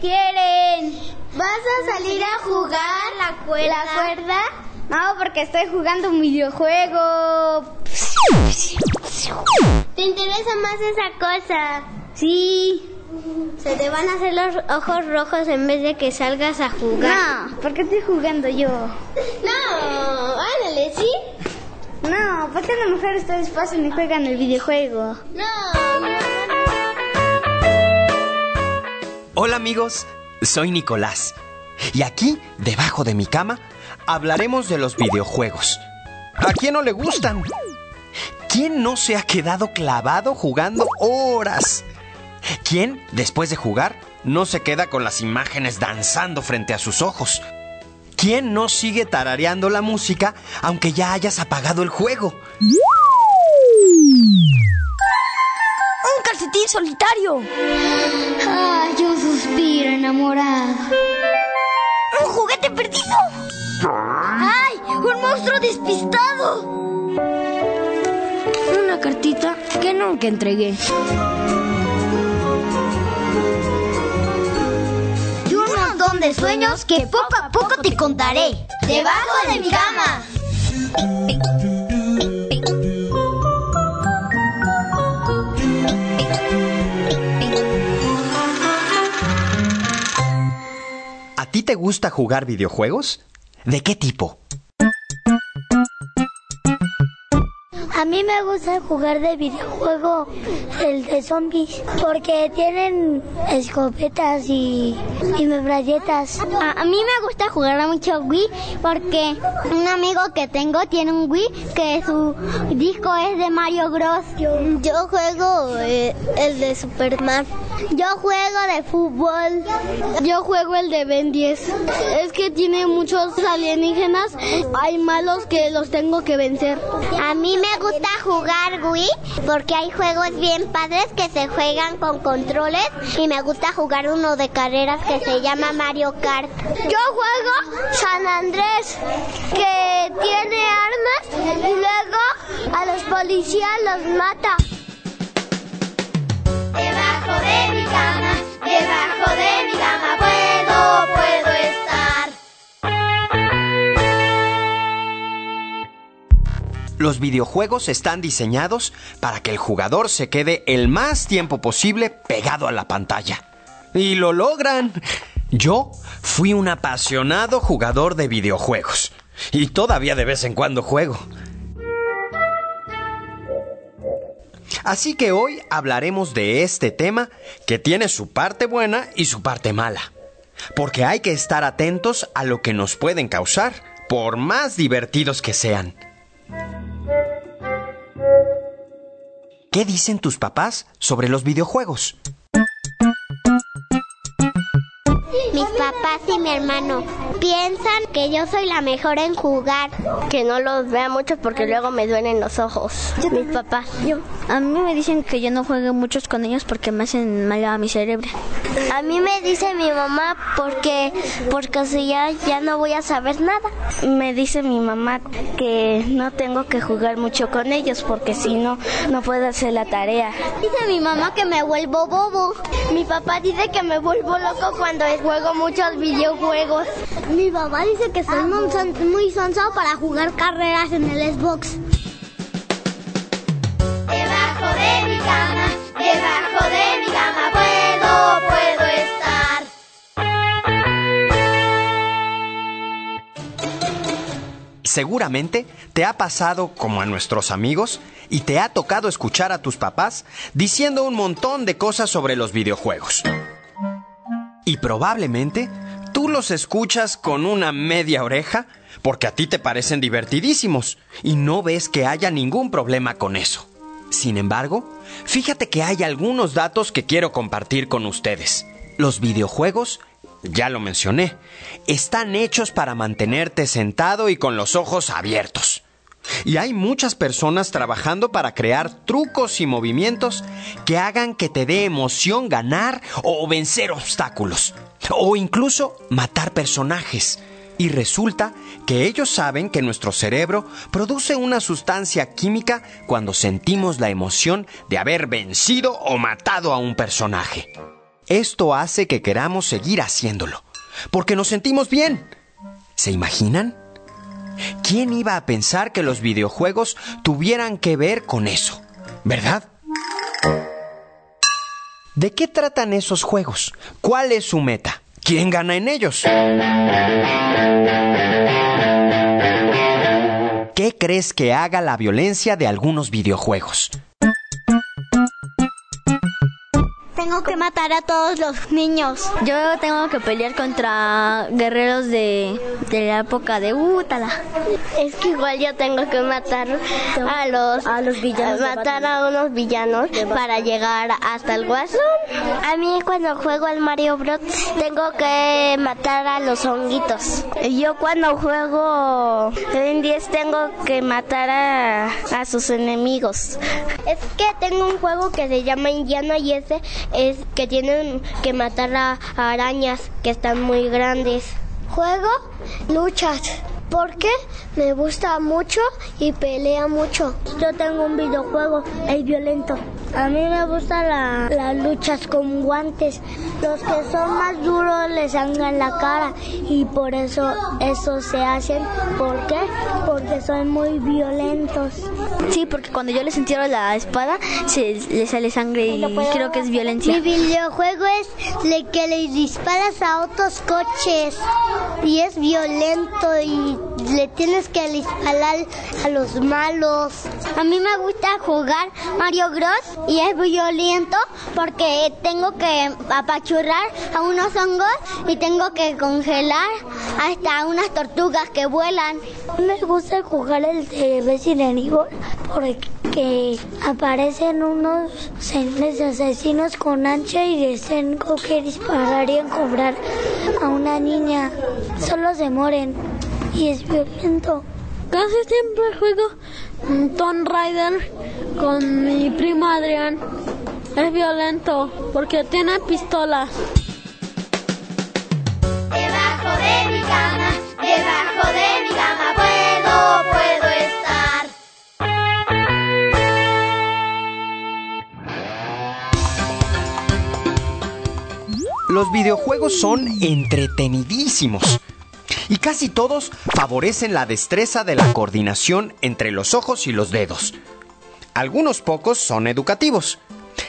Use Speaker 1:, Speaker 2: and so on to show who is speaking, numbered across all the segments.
Speaker 1: quieren?
Speaker 2: ¿Vas a salir a jugar
Speaker 1: la cuerda? ¿La cuerda? No, porque estoy jugando un videojuego.
Speaker 2: ¿Te interesa más esa cosa?
Speaker 1: Sí.
Speaker 2: Se te van a hacer los ojos rojos en vez de que salgas a jugar.
Speaker 1: No, ¿por qué estoy jugando yo?
Speaker 2: No, ándale, ¿sí?
Speaker 1: No, ¿por qué no mejor ustedes pasan y juegan el videojuego?
Speaker 2: No.
Speaker 3: Hola amigos, soy Nicolás. Y aquí, debajo de mi cama, hablaremos de los videojuegos. ¿A quién no le gustan? ¿Quién no se ha quedado clavado jugando horas? ¿Quién, después de jugar, no se queda con las imágenes danzando frente a sus ojos? ¿Quién no sigue tarareando la música aunque ya hayas apagado el juego?
Speaker 4: ¡Un calcetín solitario!
Speaker 1: Ay, yo suspiro enamorado.
Speaker 4: ¡Un juguete perdido! ¡Ay! ¡Un monstruo despistado! Una cartita que nunca entregué.
Speaker 2: Y un montón de sueños que poco a poco te contaré. Debajo de mi cama.
Speaker 3: Te gusta jugar videojuegos? ¿De qué tipo?
Speaker 5: A mí me gusta jugar de videojuego el de zombies porque tienen escopetas y, y metralletas.
Speaker 2: A, a mí me gusta jugar mucho Wii porque un amigo que tengo tiene un Wii que su disco es de Mario Bros. Yo juego eh, el de Superman. Yo juego de fútbol. Yo juego el de Ben 10. Es que tiene muchos alienígenas. Hay malos que los tengo que vencer. A mí me gusta jugar Wii porque hay juegos bien padres que se juegan con controles y me gusta jugar uno de carreras que se llama Mario Kart. Yo juego San Andrés que tiene armas y luego a los policías los mata. Debajo de mi cama, debajo de mi cama puedo, puedo estar.
Speaker 3: Los videojuegos están diseñados para que el jugador se quede el más tiempo posible pegado a la pantalla. Y lo logran. Yo fui un apasionado jugador de videojuegos. Y todavía de vez en cuando juego. Así que hoy hablaremos de este tema que tiene su parte buena y su parte mala. Porque hay que estar atentos a lo que nos pueden causar, por más divertidos que sean. ¿Qué dicen tus papás sobre los videojuegos?
Speaker 2: Mis papás y mi hermano piensan que yo soy la mejor en jugar. Que no los vea mucho porque luego me duelen los ojos. Mis papás.
Speaker 4: Yo, a mí me dicen que yo no juegue muchos con ellos porque me hacen mal a mi cerebro.
Speaker 2: A mí me dice mi mamá porque porque si ya ya no voy a saber nada.
Speaker 6: Me dice mi mamá que no tengo que jugar mucho con ellos porque si no no puedo hacer la tarea.
Speaker 2: Dice mi mamá que me vuelvo bobo. Mi papá dice que me vuelvo loco cuando juego muchos videojuegos. Mi papá dice que soy muy son- muy sonso para jugar carreras en el Xbox. Debajo de mi cama, debajo de mi cama puedo, puedo estar.
Speaker 3: Seguramente te ha pasado como a nuestros amigos y te ha tocado escuchar a tus papás diciendo un montón de cosas sobre los videojuegos. Y probablemente tú los escuchas con una media oreja porque a ti te parecen divertidísimos y no ves que haya ningún problema con eso. Sin embargo, fíjate que hay algunos datos que quiero compartir con ustedes. Los videojuegos, ya lo mencioné, están hechos para mantenerte sentado y con los ojos abiertos. Y hay muchas personas trabajando para crear trucos y movimientos que hagan que te dé emoción ganar o vencer obstáculos. O incluso matar personajes. Y resulta que ellos saben que nuestro cerebro produce una sustancia química cuando sentimos la emoción de haber vencido o matado a un personaje. esto hace que queramos seguir haciéndolo, porque nos sentimos bien. ¿Se imaginan? ¿Quién iba a pensar que los videojuegos tuvieran que ver con eso? ¿Verdad? ¿De qué tratan esos juegos? ¿Cuál es su meta? ¿Quién gana en ellos? ¿Qué crees que haga la violencia de algunos videojuegos?
Speaker 2: Tengo que matar a todos los niños.
Speaker 4: Yo tengo que pelear contra guerreros de, de la época de Útala.
Speaker 6: Es que igual yo tengo que matar a los,
Speaker 4: A los villanos
Speaker 6: matar a unos villanos para llegar hasta el guasón. A mí cuando juego al Mario Bros tengo que matar a los honguitos. Yo cuando juego en 10 tengo que matar a, a sus enemigos. Es que tengo un juego que se llama Indiana y ese es que tienen que matar a, arañas que están muy grandes.
Speaker 5: Juego luchas porque me gusta mucho y pelea mucho. Yo tengo un videojuego, el violento. A mí me gustan la- las luchas con guantes. Los que son más duros les sangran la cara y por eso eso se hacen. ¿Por qué? Porque son muy violentos.
Speaker 4: Sí, porque cuando yo les entierro la espada, se le sale sangre y creo que es violencia.
Speaker 5: Mi videojuego es le que le disparas a otros coches y es violento y le tienes que disparar a los malos. A mí me gusta jugar Mario Bros y es violento porque tengo que apachurrar a unos hongos y tengo que congelar hasta unas tortugas que vuelan. Me gusta jugar el de Resident Evil porque aparecen unos señores asesinos con ancha y tengo que disparar y cobrar a una niña. Solo se mueren y es violento.
Speaker 7: Casi siempre juego Tomb Raider con mi primo Adrián. Es violento porque tiene pistola.
Speaker 2: Debajo de mi cama, debajo de mi cama puedo, puedo estar.
Speaker 3: Los videojuegos son entretenidísimos. Y casi todos favorecen la destreza de la coordinación entre los ojos y los dedos. Algunos pocos son educativos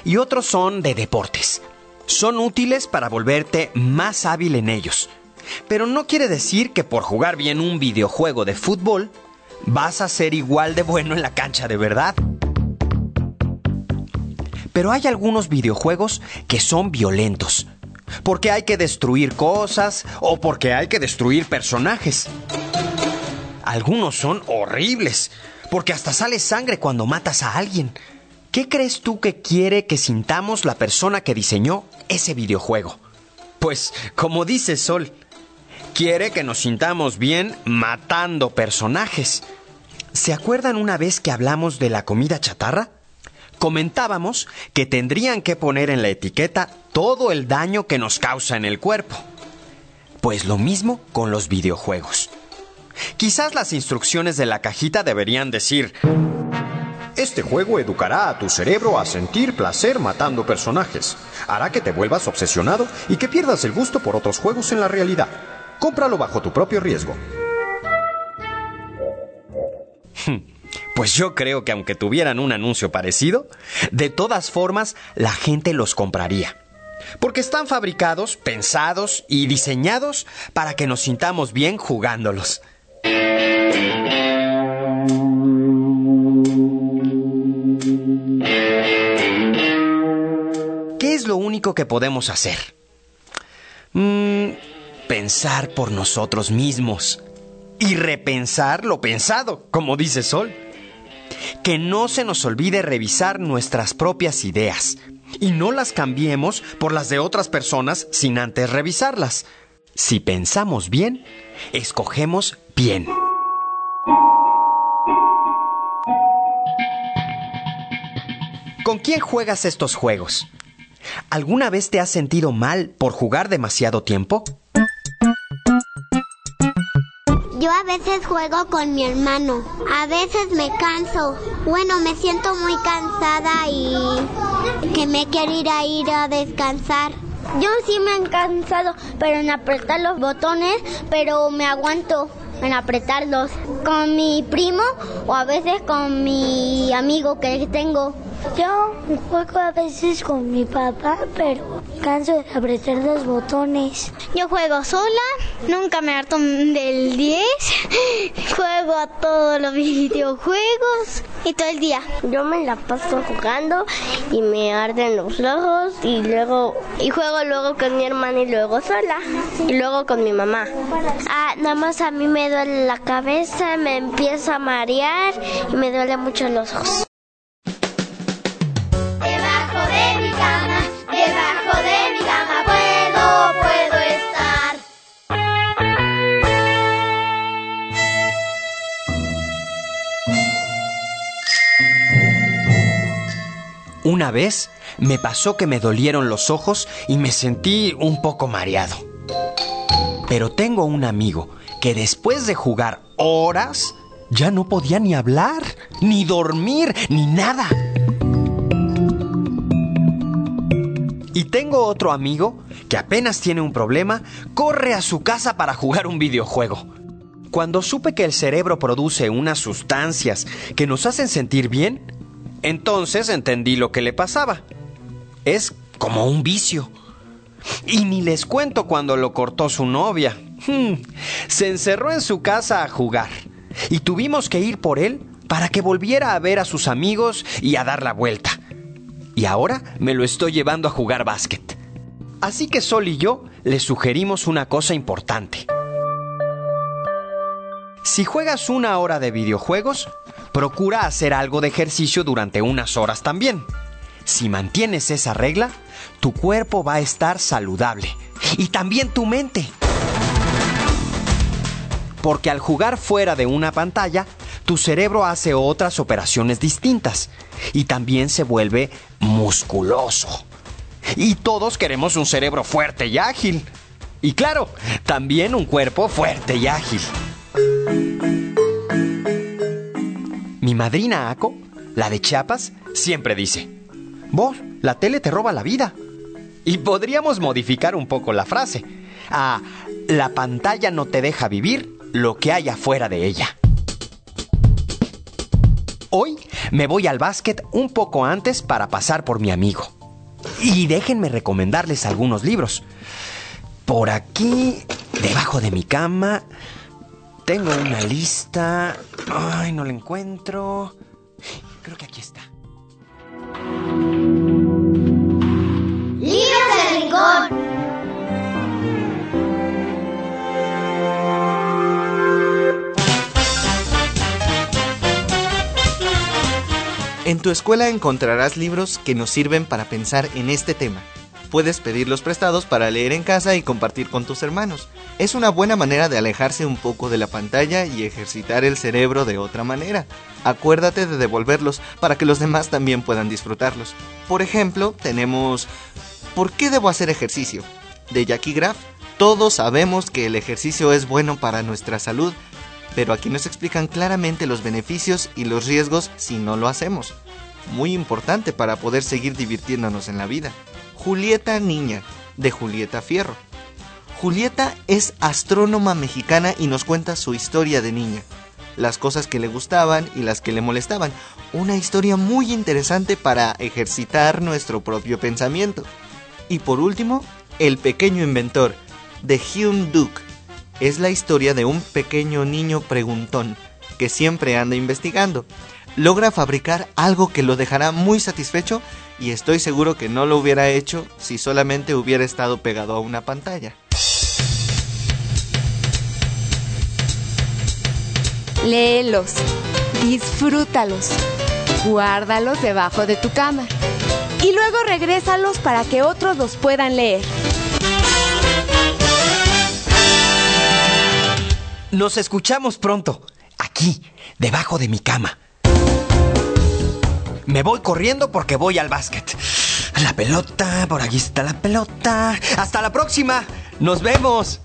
Speaker 3: y otros son de deportes. Son útiles para volverte más hábil en ellos. Pero no quiere decir que por jugar bien un videojuego de fútbol vas a ser igual de bueno en la cancha de verdad. Pero hay algunos videojuegos que son violentos. Porque hay que destruir cosas o porque hay que destruir personajes. Algunos son horribles. Porque hasta sale sangre cuando matas a alguien. ¿Qué crees tú que quiere que sintamos la persona que diseñó ese videojuego? Pues, como dice Sol, quiere que nos sintamos bien matando personajes. ¿Se acuerdan una vez que hablamos de la comida chatarra? Comentábamos que tendrían que poner en la etiqueta todo el daño que nos causa en el cuerpo. Pues lo mismo con los videojuegos. Quizás las instrucciones de la cajita deberían decir,
Speaker 8: Este juego educará a tu cerebro a sentir placer matando personajes. Hará que te vuelvas obsesionado y que pierdas el gusto por otros juegos en la realidad. Cómpralo bajo tu propio riesgo.
Speaker 3: pues yo creo que aunque tuvieran un anuncio parecido, de todas formas la gente los compraría. Porque están fabricados, pensados y diseñados para que nos sintamos bien jugándolos. ¿Qué es lo único que podemos hacer? Mm, pensar por nosotros mismos y repensar lo pensado, como dice Sol. Que no se nos olvide revisar nuestras propias ideas y no las cambiemos por las de otras personas sin antes revisarlas. Si pensamos bien, escogemos bien. ¿Con quién juegas estos juegos? ¿Alguna vez te has sentido mal por jugar demasiado tiempo?
Speaker 2: Yo a veces juego con mi hermano. A veces me canso. Bueno, me siento muy cansada y que me quiero ir a ir a descansar. Yo sí me han cansado, pero en apretar los botones, pero me aguanto en apretarlos con mi primo o a veces con mi amigo que tengo.
Speaker 5: Yo juego a veces con mi papá, pero canso de apretar los botones.
Speaker 2: Yo juego sola, nunca me harto del 10, juego a todos los videojuegos y todo el día.
Speaker 6: Yo me la paso jugando y me arden los ojos y luego y juego luego con mi hermana y luego sola y luego con mi mamá. Ah, nada más a mí me duele la cabeza, me empiezo a marear y me duele mucho los ojos.
Speaker 3: Una vez me pasó que me dolieron los ojos y me sentí un poco mareado. Pero tengo un amigo que después de jugar horas ya no podía ni hablar, ni dormir, ni nada. Y tengo otro amigo que apenas tiene un problema, corre a su casa para jugar un videojuego. Cuando supe que el cerebro produce unas sustancias que nos hacen sentir bien, entonces entendí lo que le pasaba. Es como un vicio. Y ni les cuento cuando lo cortó su novia. Hmm. Se encerró en su casa a jugar. Y tuvimos que ir por él para que volviera a ver a sus amigos y a dar la vuelta. Y ahora me lo estoy llevando a jugar básquet. Así que Sol y yo le sugerimos una cosa importante. Si juegas una hora de videojuegos, procura hacer algo de ejercicio durante unas horas también. Si mantienes esa regla, tu cuerpo va a estar saludable y también tu mente. Porque al jugar fuera de una pantalla, tu cerebro hace otras operaciones distintas y también se vuelve musculoso. Y todos queremos un cerebro fuerte y ágil. Y claro, también un cuerpo fuerte y ágil. Mi madrina Aco, la de Chiapas, siempre dice, vos, la tele te roba la vida. Y podríamos modificar un poco la frase a la pantalla no te deja vivir lo que hay afuera de ella. Hoy me voy al básquet un poco antes para pasar por mi amigo. Y déjenme recomendarles algunos libros. Por aquí, debajo de mi cama, tengo una lista. Ay, no la encuentro. Creo que aquí está.
Speaker 2: ¡Libros del Rincón!
Speaker 9: En tu escuela encontrarás libros que nos sirven para pensar en este tema puedes pedirlos prestados para leer en casa y compartir con tus hermanos. Es una buena manera de alejarse un poco de la pantalla y ejercitar el cerebro de otra manera. Acuérdate de devolverlos para que los demás también puedan disfrutarlos. Por ejemplo, tenemos ¿Por qué debo hacer ejercicio? de Jackie Graff. Todos sabemos que el ejercicio es bueno para nuestra salud, pero aquí nos explican claramente los beneficios y los riesgos si no lo hacemos. Muy importante para poder seguir divirtiéndonos en la vida. Julieta Niña, de Julieta Fierro. Julieta es astrónoma mexicana y nos cuenta su historia de niña, las cosas que le gustaban y las que le molestaban. Una historia muy interesante para ejercitar nuestro propio pensamiento. Y por último, El pequeño inventor, de Hume Duke. Es la historia de un pequeño niño preguntón que siempre anda investigando. Logra fabricar algo que lo dejará muy satisfecho y estoy seguro que no lo hubiera hecho si solamente hubiera estado pegado a una pantalla.
Speaker 10: Léelos, disfrútalos, guárdalos debajo de tu cama y luego regrésalos para que otros los puedan leer.
Speaker 3: Nos escuchamos pronto, aquí, debajo de mi cama. Me voy corriendo porque voy al básquet. La pelota, por aquí está la pelota. Hasta la próxima. Nos vemos.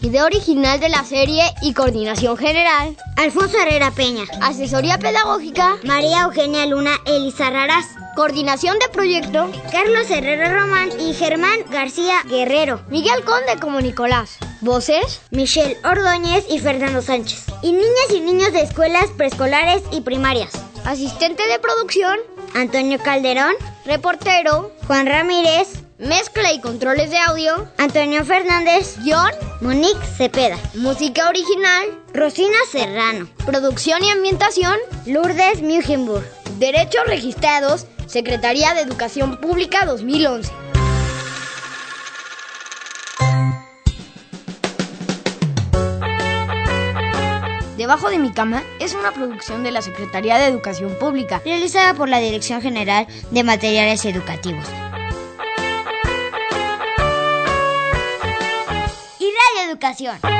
Speaker 10: Idea original de la serie y coordinación general.
Speaker 11: Alfonso Herrera Peña.
Speaker 10: Asesoría pedagógica.
Speaker 11: María Eugenia Luna Elisa Raraz.
Speaker 10: Coordinación de proyecto.
Speaker 11: Carlos Herrera Román y Germán García Guerrero.
Speaker 10: Miguel Conde como Nicolás. Voces.
Speaker 11: Michelle Ordóñez y Fernando Sánchez. Y niñas y niños de escuelas preescolares y primarias.
Speaker 10: Asistente de producción.
Speaker 11: Antonio Calderón.
Speaker 10: Reportero.
Speaker 11: Juan Ramírez.
Speaker 10: Mezcla y controles de audio.
Speaker 11: Antonio Fernández.
Speaker 10: Guión.
Speaker 11: Monique Cepeda.
Speaker 10: Música original.
Speaker 11: Rosina Serrano.
Speaker 10: Producción y ambientación.
Speaker 11: Lourdes Mugenburg.
Speaker 10: Derechos registrados. Secretaría de Educación Pública 2011. Debajo de mi cama es una producción de la Secretaría de Educación Pública,
Speaker 11: realizada por la Dirección General de Materiales Educativos.
Speaker 10: Y Radio Educación.